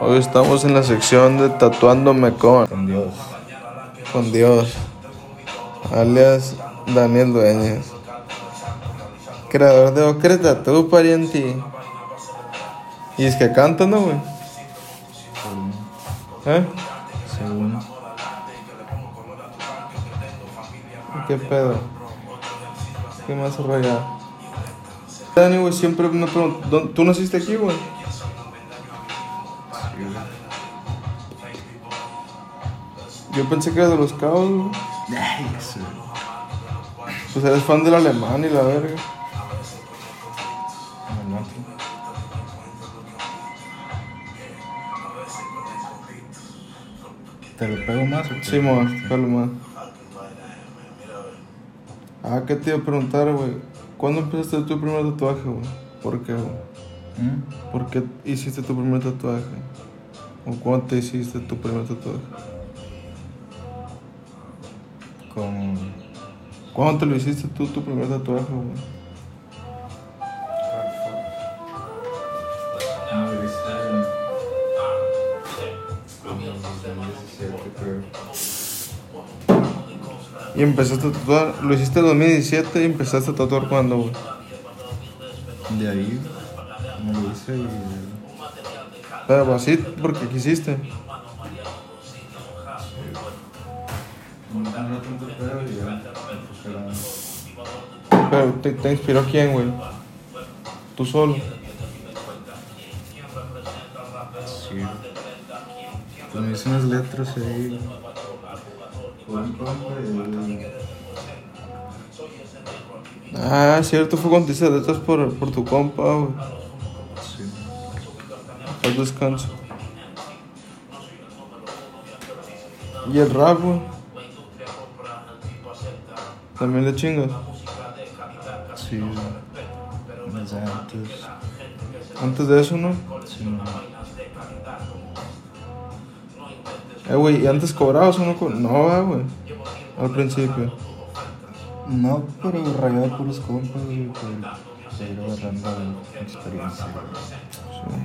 Hoy estamos en la sección de tatuándome con, Con Dios. con Dios, alias Daniel Dueñas, creador de Ocre Tattoo, pariente. Y es que canta, ¿no, güey? ¿Eh? Según. ¿Qué pedo? ¿Qué más rayado? Dani, güey, siempre me pregunto, ¿dó- ¿tú naciste aquí, güey? Yo pensé que era de los cabos, güey. Ay, eso. Pues eres fan del alemán y la verga. ¿Te lo pego más o qué? Simón, calma. Ah, ¿qué te iba a preguntar, güey? ¿Cuándo empezaste tu primer tatuaje, güey? ¿Por qué, güey? ¿Mm? ¿Por qué hiciste tu primer tatuaje? ¿O cuándo te hiciste tu primer tatuaje? Como. ¿Cuándo te lo hiciste tú, tu primer tatuaje, güey? No lo hice en. Como en 2017, creo. Y empezaste a tatuar, lo hiciste en 2017 y empezaste a tatuar cuándo, güey? De ahí me lo hice y. Pero así, porque quisiste. Pero te, te inspiró quién, güey? Tú solo. Sí. Pues me hice unas letras ahí. Por un compa y. Ah, cierto, fue cuando hice letras por, por tu compa, güey. Sí. Al descanso. Y el rap, güey. También le chingas. Sí. Desde antes. Antes de eso, ¿no? Sí, no. Eh, güey, ¿y antes cobrabas o no? co- No, güey. Al principio. No, pero rayado por los compas, güey, por, por ir agarrando experiencia. Sí,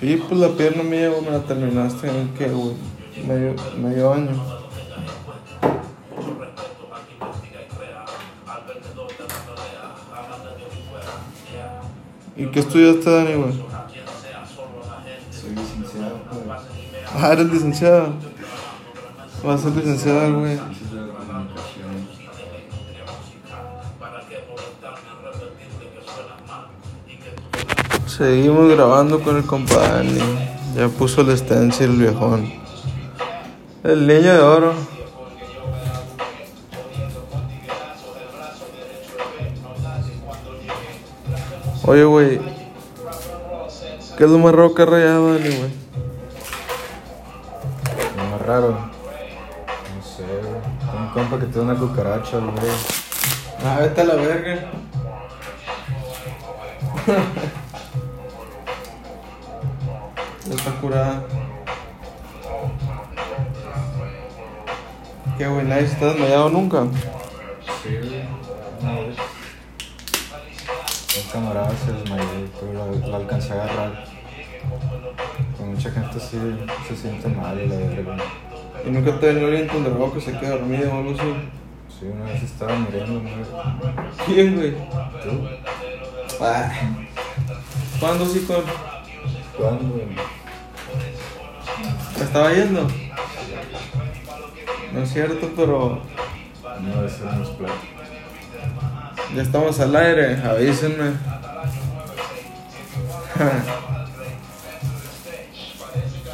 pues la pierna mía, güey, me la terminaste en qué, güey. Medio, medio año. ¿Y qué estudiaste, Dani, güey? Soy licenciado, pues. Ah, eres licenciado. Vas a ser licenciado, güey. Seguimos grabando con el compa Dani. Ya puso el stencil el viejón. El niño de oro. Oye, güey. ¿Qué es lo más raro que ha rayado, Dani, güey? Lo más raro. No sé, güey. Un compa que tiene una cucaracha, güey. Ah, vete a la verga. está curada. ¿Qué, güey? ¿Nadie se está desmayado nunca? Sí. Una vez. Un camarada se desmayó, pero lo alcancé a agarrar. Con mucha gente sí se siente mal, la verga. ¿Y nunca te venido alguien con droga que se queda dormido o algo así? Sí, una vez estaba mirando, güey. ¿Quién, güey? ¿Tú? Ah. ¿Cuándo sí con...? ¿Cuándo, güey? ¿Me estaba yendo? No es cierto, pero... No, eso no es plata. Ya estamos al aire, avísenme.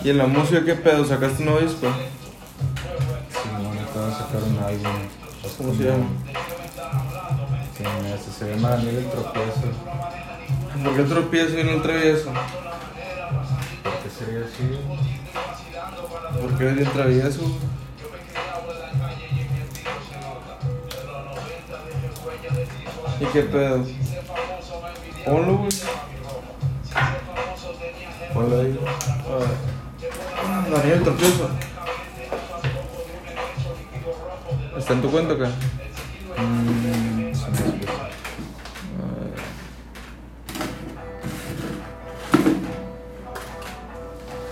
¿Y en la música qué pedo? ¿Sacaste un disco? Sí, no, me acabo de sacar un álbum. ¿Cómo se llama? Ese se llama Daniel el Tropiezo. ¿Por qué tropiezo y no travieso? ¿Por qué sería así? ¿Por qué eres bien travieso? ¿Y qué pedo? Ponlo, güey. Ponlo ahí. Ah, Daniel Tropiezo. ¿Está en tu cuenta acá? Mm,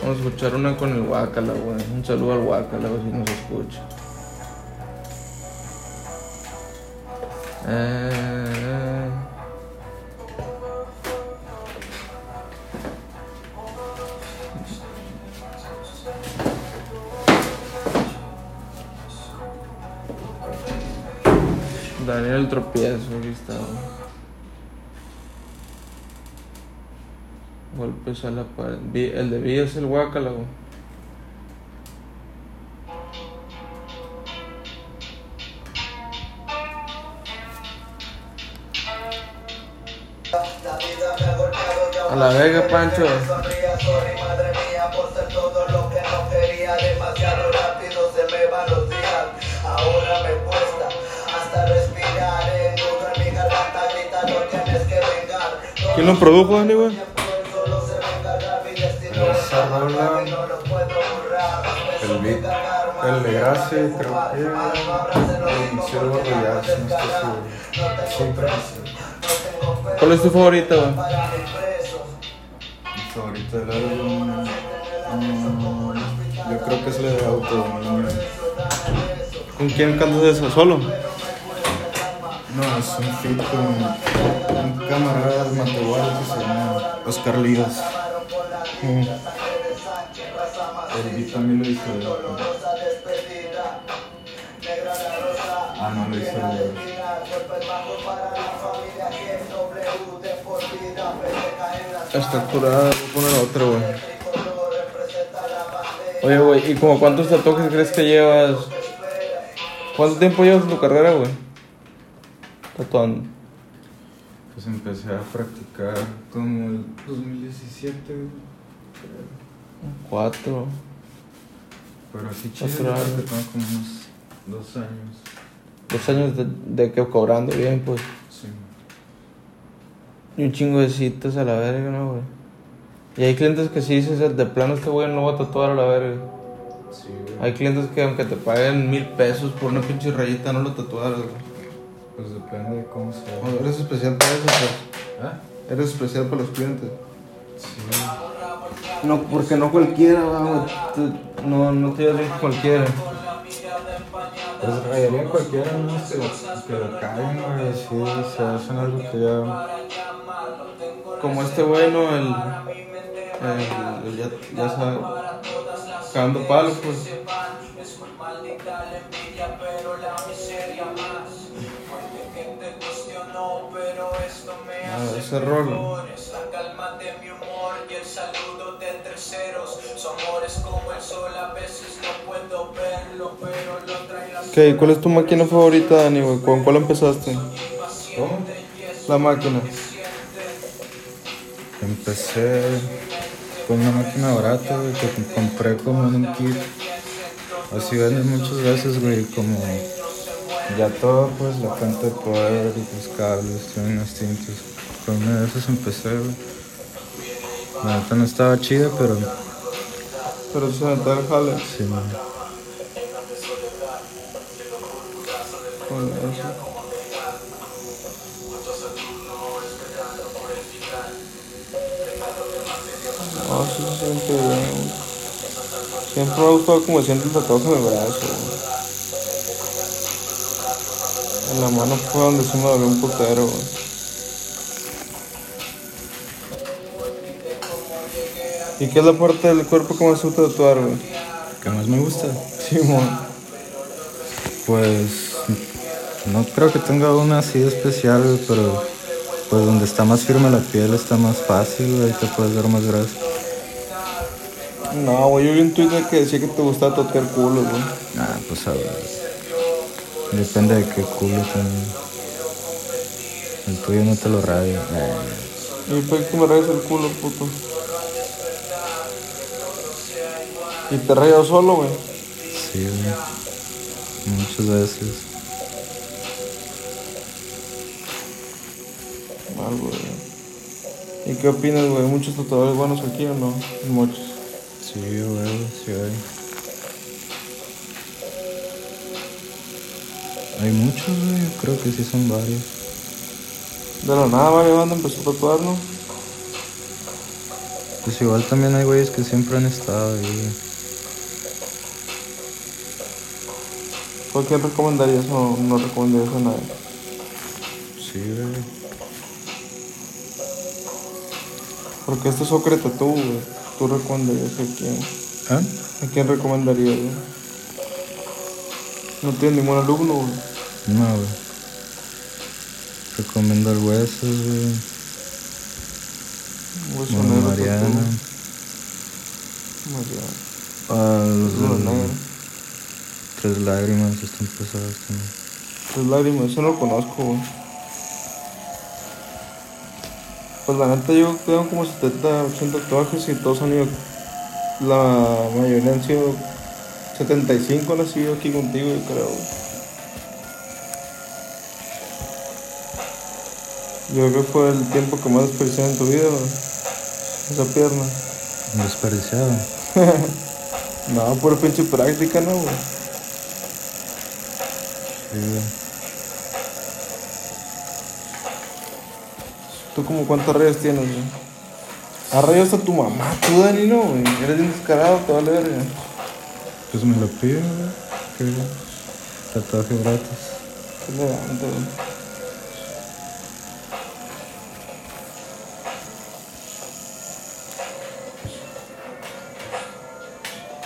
Vamos a escuchar una con el Guacala, güey. Un saludo al Guacala, a ver si nos escucha. Eh, Daniel el tropiezo, aquí está. güey. Vi- El de Villa es el Guacala, güey. A la Vega, Pancho. ¿Quién lo produjo, Dani, el beat, el de Gracia, creo que el Ciervo Royal, si no estoy seguro. Sí, creo que sí. ¿Cuál es tu favorita, güey? Mi favorito del álbum, mm, yo creo que es la de Autodominio. ¿Con quién cantas eso? ¿Solo? No, es un feat con un camarada de Matehuala que se llama Oscar Lías. Mm. El beat también lo hizo. Ah, no, lo hizo él. Está curada, voy a poner otra, güey. Oye, güey, ¿y como cuántos tatuajes crees que llevas? ¿Cuánto tiempo llevas en tu carrera, güey? Tatuando. Pues empecé a practicar como el 2017, güey. Cuatro. Pero así chido, yo tengo como unos dos años. Dos años de, de que cobrando bien, pues. Sí. Y un chingo de citas a la verga, ¿no, güey? Y hay clientes que sí dices, de plano este güey no va a tatuar a la verga. Sí, güey. Hay clientes que aunque te paguen mil pesos por una pinche rayita no lo tatuaras, güey. Pues depende de cómo sea. O eres especial para eso, pues. ¿Ah? Eres especial para los clientes. Sí. No, porque no cualquiera, va, No, no te con cualquiera. Pues rayaría cualquiera, ¿no? Que lo caen, güey, sí, se hacen algo que ya... Como este bueno, el. el, el ya, ya sabe. Cagando palos, pues. Ah, ese rol. Calma de mi humor y el saludo de terceros. Su amor es como el sol, a veces no puedo verlo, pero lo trae la Ok, ¿cuál es tu máquina favorita, Dani, güey? ¿Con cuál empezaste? ¿Cómo? La máquina. Empecé con una máquina barata, güey, que com- compré como en un kit. Así venden muchas veces, güey, como ya todo, pues, la fuente de poder y los cables, tienen distintos. Con una de esas empecé, güey. La neta no estaba chida, pero Pero se me el jale. sí, no. Con eso. No, sí se siente bien. Siempre me ha gustado como siente el tatuaje en el brazo. En la mano fue donde sí me dolió un putero, güey. ¿Y qué es la parte del cuerpo que más te gusta tatuar, güey? ¿Qué más me gusta? Simón. Pues no creo que tenga una así especial, güey, pero pues donde está más firme la piel está más fácil, güey, te puedes dar más grasa. No, güey, yo vi un tweet de que decía que te gustaba tatuar culo, güey. Ah, pues a ver. Depende de qué culo también. El tuyo no te lo raya. Eh, Y fue que me rayas el culo, puto. Y te rayas solo, güey. sí, güey. Muchas veces. Mal, güey. ¿Y qué opinas, güey? ¿Muchos tatuadores buenos aquí o no? Muchos. Sí, güey, sí hay. Hay muchos, güey. Yo creo que sí son varios. De la nada, varias bandas empezó a tatuar, ¿no? Pues igual también hay güeyes que siempre han estado ahí, ¿Por quién recomendarías o no recomendarías a nadie? Sí, güey. Porque este es Ocre Tatú, güey. ¿Tú recomendarías a quién? ¿Ah? ¿A quién recomendarías, güey? No tienes ningún alumno, güey. No, güey. Recomiendo el hueso, güey. Hueso Bueno, negro, Mariana. Tatú. Mariana. Ah, los Uno de negro. Tres lágrimas están pesados también. Tres lágrimas, eso no lo conozco, güey. Pues la neta yo tengo como 70, 80 tatuajes y todos han ido, la mayoría han sido 75 han sido aquí contigo, yo creo. Yo creo que fue el tiempo que más desperdiciaste en tu vida, güey. Esa pierna. Desperdiciado. No, pura pinche práctica, ¿no, güey? ¿Tú como cuántas rayas tienes, güey? A tu mamá, tú, Dani, no, güey. Eres bien descarado, te vale verga. Pues me lo piden, güey. Que tatuaje gratis. Qué elegante, güey.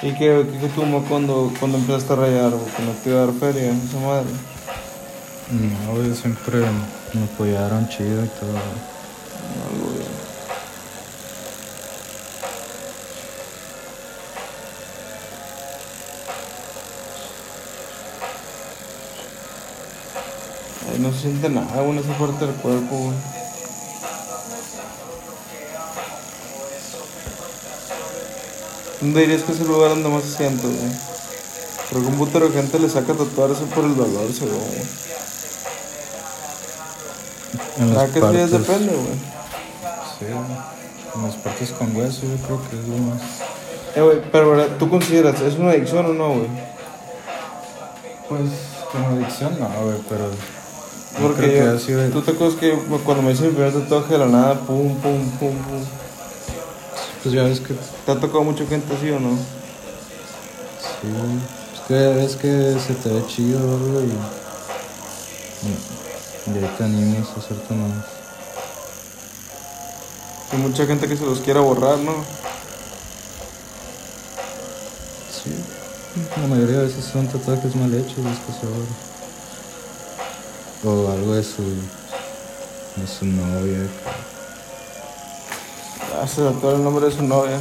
¿Y qué, qué, qué tuvo cuando, cuando empezaste a rayar, güey? Cuando te iba a dar feria, esa madre. No, güey, siempre me apoyaron chido y todo. Algo bien. Ay, no se siente nada, güey, no se fuerte el cuerpo, güey. ¿Dónde dirías que es el lugar donde más se siente, güey? Porque un putero de gente le saca tatuarse por el dolor, seguro, güey. En Ah, es partes. depende, güey. Sí, güey. En las partes con hueso, yo creo que es lo más. Eh, güey, pero. ¿tú consideras, es una adicción o no, güey? Pues, como adicción, no, güey, pero. Porque yo- ha sido. tú te acuerdas que cuando me hice mi primer tatuaje de la nada, pum, pum, pum, pum. Pues ya ves que. ¿Te ha tocado mucha gente así o no? Sí, es que es que se te ve chido, güey. Y, y ahí te animas a hacerte más. Hay mucha gente que se los quiera borrar, ¿no? Sí, la mayoría de veces son tatuajes mal hechos los que se borran. O algo de su. de su novia. Se tatuó el nombre de su novia.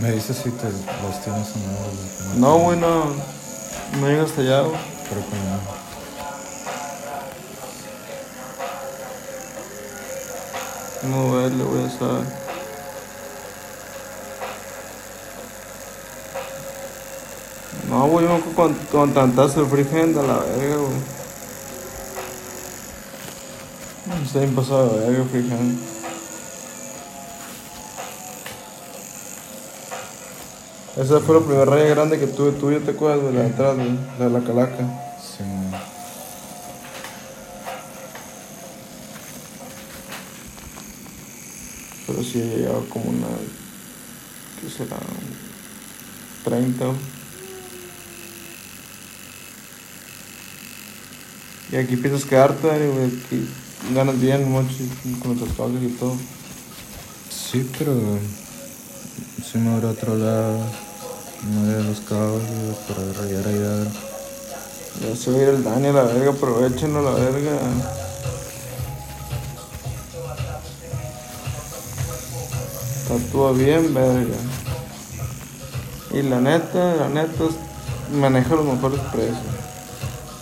Me dices si te las tienes o no. No, güey, no. No llega hasta allá, güey. Creo que no. No, güey, le voy a saber. No, güey, yo cuando tantaste el freehand a la verga, güey. Está bien pasado de verga, freehand. Esa fue la primera raya grande que tuve tuyo, ¿te acuerdas? De la de atrás, güey, la de la calaca. Sí. Pero sí llegaba como una. ¿Qué será? 30. Y aquí empiezas a quedarte, Dani, güey. Aquí ganas bien, mucho con los tatuajes y todo. Sí, pero. Si me voy a otro lado. No voy a los cabos, para rayar allá. A ir el a la verga, aprovechenlo la verga. Tatúa bien, verga. Y la neta, la neta, maneja los mejores precios.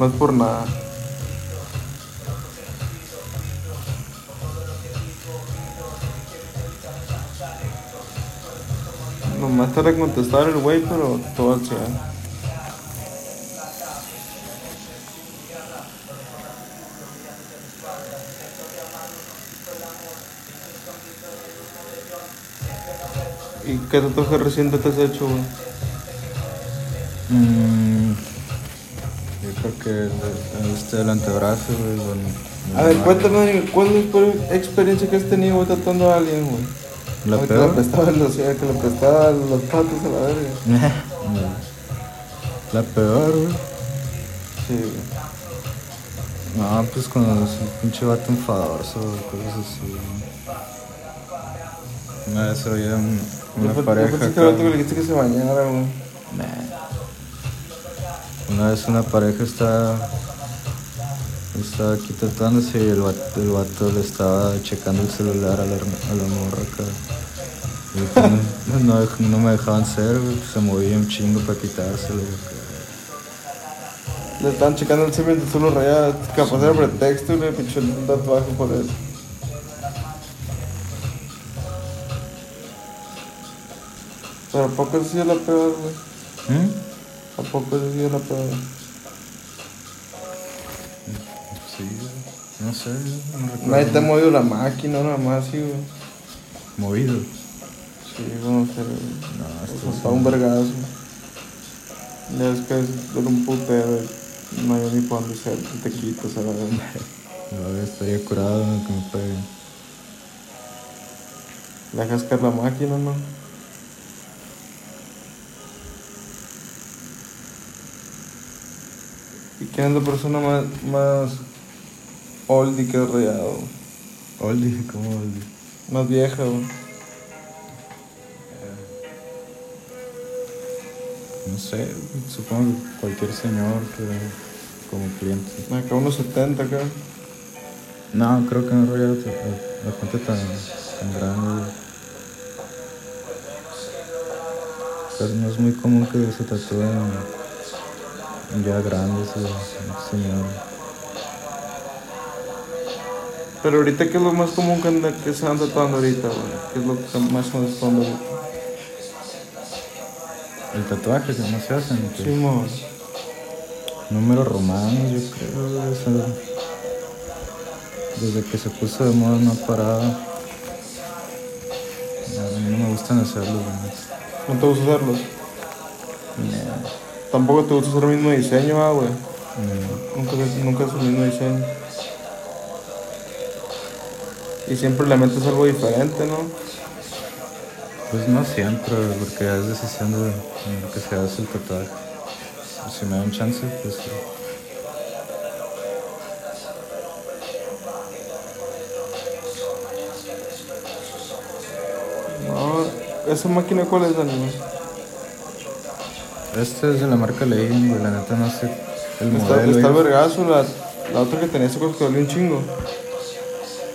No es por nada. Nomás tarda en contestar el güey, pero todo al 100. ¿Y qué tatuaje reciente te has hecho, güey? Mm, yo creo que el- este del antebrazo, güey. con- A ver, cuéntame, ¿cuál es la exper- experiencia que has tenido güey, tatuando a alguien, güey? La El que peor. le prestaba los, que le prestaba los patos a la verga. La peor, güey. Sí, güey. No, pues cuando es un pinche vato enfadoso, cosas así. Una vez había un- una pe- yo pareja pensé que el vato que le dijiste que se bañara, güey. Nah. Una vez una pareja estaba, estaba aquí tratándose y el vato, el vato le estaba checando el celular a la, a la morra acá. No, no, me dejaban ser, pues se movía un chingo para quitárselo. Le estaban checando el semen de solo rayas, capaz era pretexto y le pichó un tatuaje por eso. Pero ¿a poco sí es la peor, güey? ¿Mm? ¿A poco sí es la peor? Sé, no. Nadie te ha movido la máquina, nada más, sí, güey. Movido. Sí, sé, güey. No, esto está un vergazo. Ya es que es de un putero no hay ni para dónde ser, te quitas a la vez. No, estaría curado que me peguen. Dejas caer la máquina, ¿no? ¿Y quién es la persona más, más oldie que rayado? Oldie, ¿cómo oldie? Más vieja, güey. No sé, supongo que cualquier señor que como cliente. Acá unos 70 acá. No, creo que no he rodeado a, a gente tan, tan grande. Pero no es muy común que se tatúen ya grandes o señores. Pero ahorita, ¿qué es lo más común que, anda, que se anda tatuando ahorita, güey? ¿Qué es lo que más se anda tatuando ahorita? El tatuaje que no se hacen, números romanos, yo creo. güey, o sea, desde que se puso de moda no ha parado. A mí no me gustan hacerlo, güey. ¿No te gusta hacerlos? Tampoco te gusta hacer el mismo diseño, ah, güey. Nunca, es- nunca es el mismo diseño. Y siempre le metes algo diferente, ¿no? Pues no siempre, porque ya es decisión de lo que se hace el tatuaje. Si me dan chance, pues sí. No, ¿esa máquina cuál es, Dani? güey? Este es de la marca Legend, güey, la neta no sé el Está, modelo. está vergazo, la, la otra que tenías, ¿te acuerdas que dolía un chingo?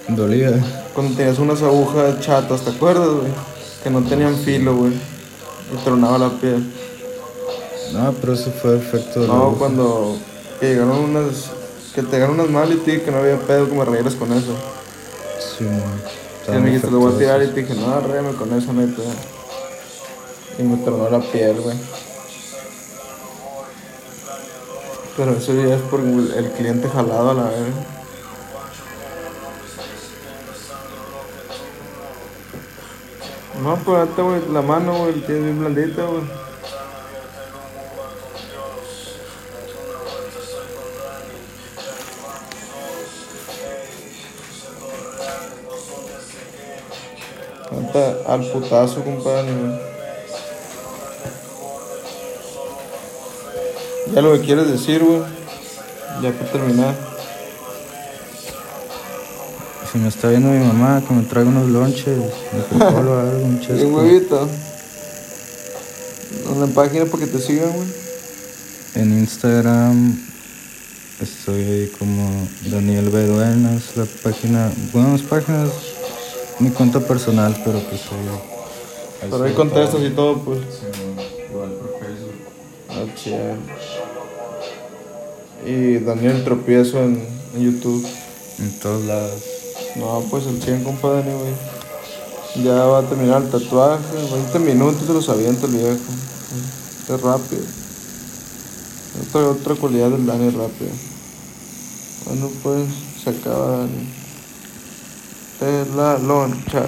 Dolía. Cuando tenías unas agujas chatas, ¿te acuerdas, güey? Que no tenían filo, güey. Y tronaba la piel. No, pero eso fue efecto de No, cuando que llegaron unas. Que te llegaron unas mal y te dije que no había pedo que me reyeras con eso. Sí, man. Y me dijiste, lo voy a tirar y te dije, no, reyame con eso, no hay pedo. Y me tronó la piel, güey. Pero eso ya es por el cliente jalado a la vez. No, pero ahorita, güey, la mano, güey, tienes bien blandita, güey. Al putazo, compadre. Ya lo que quieres decir, güey. Ya para terminar. Si me está viendo mi mamá, que me traiga unos lonches, un algo, un Un chesco. huevito. Una página para que te sigan, güey. En Instagram estoy ahí como Daniel Beduenas, la página, bueno, las páginas, mi cuenta personal, pero pues ahí. Pero ahí contestas y todo, pues. Sí, igual por Facebook. Ah. Y Daniel Tropiezo en, en YouTube. En todos lados. No, pues el 100, compadre, güey. Ya va a terminar el tatuaje. 20 minutos se los avienta el viejo. Es rápido. Otra, otra cualidad del Dani es rápido. Bueno, pues se acaba Dani. De la loncha.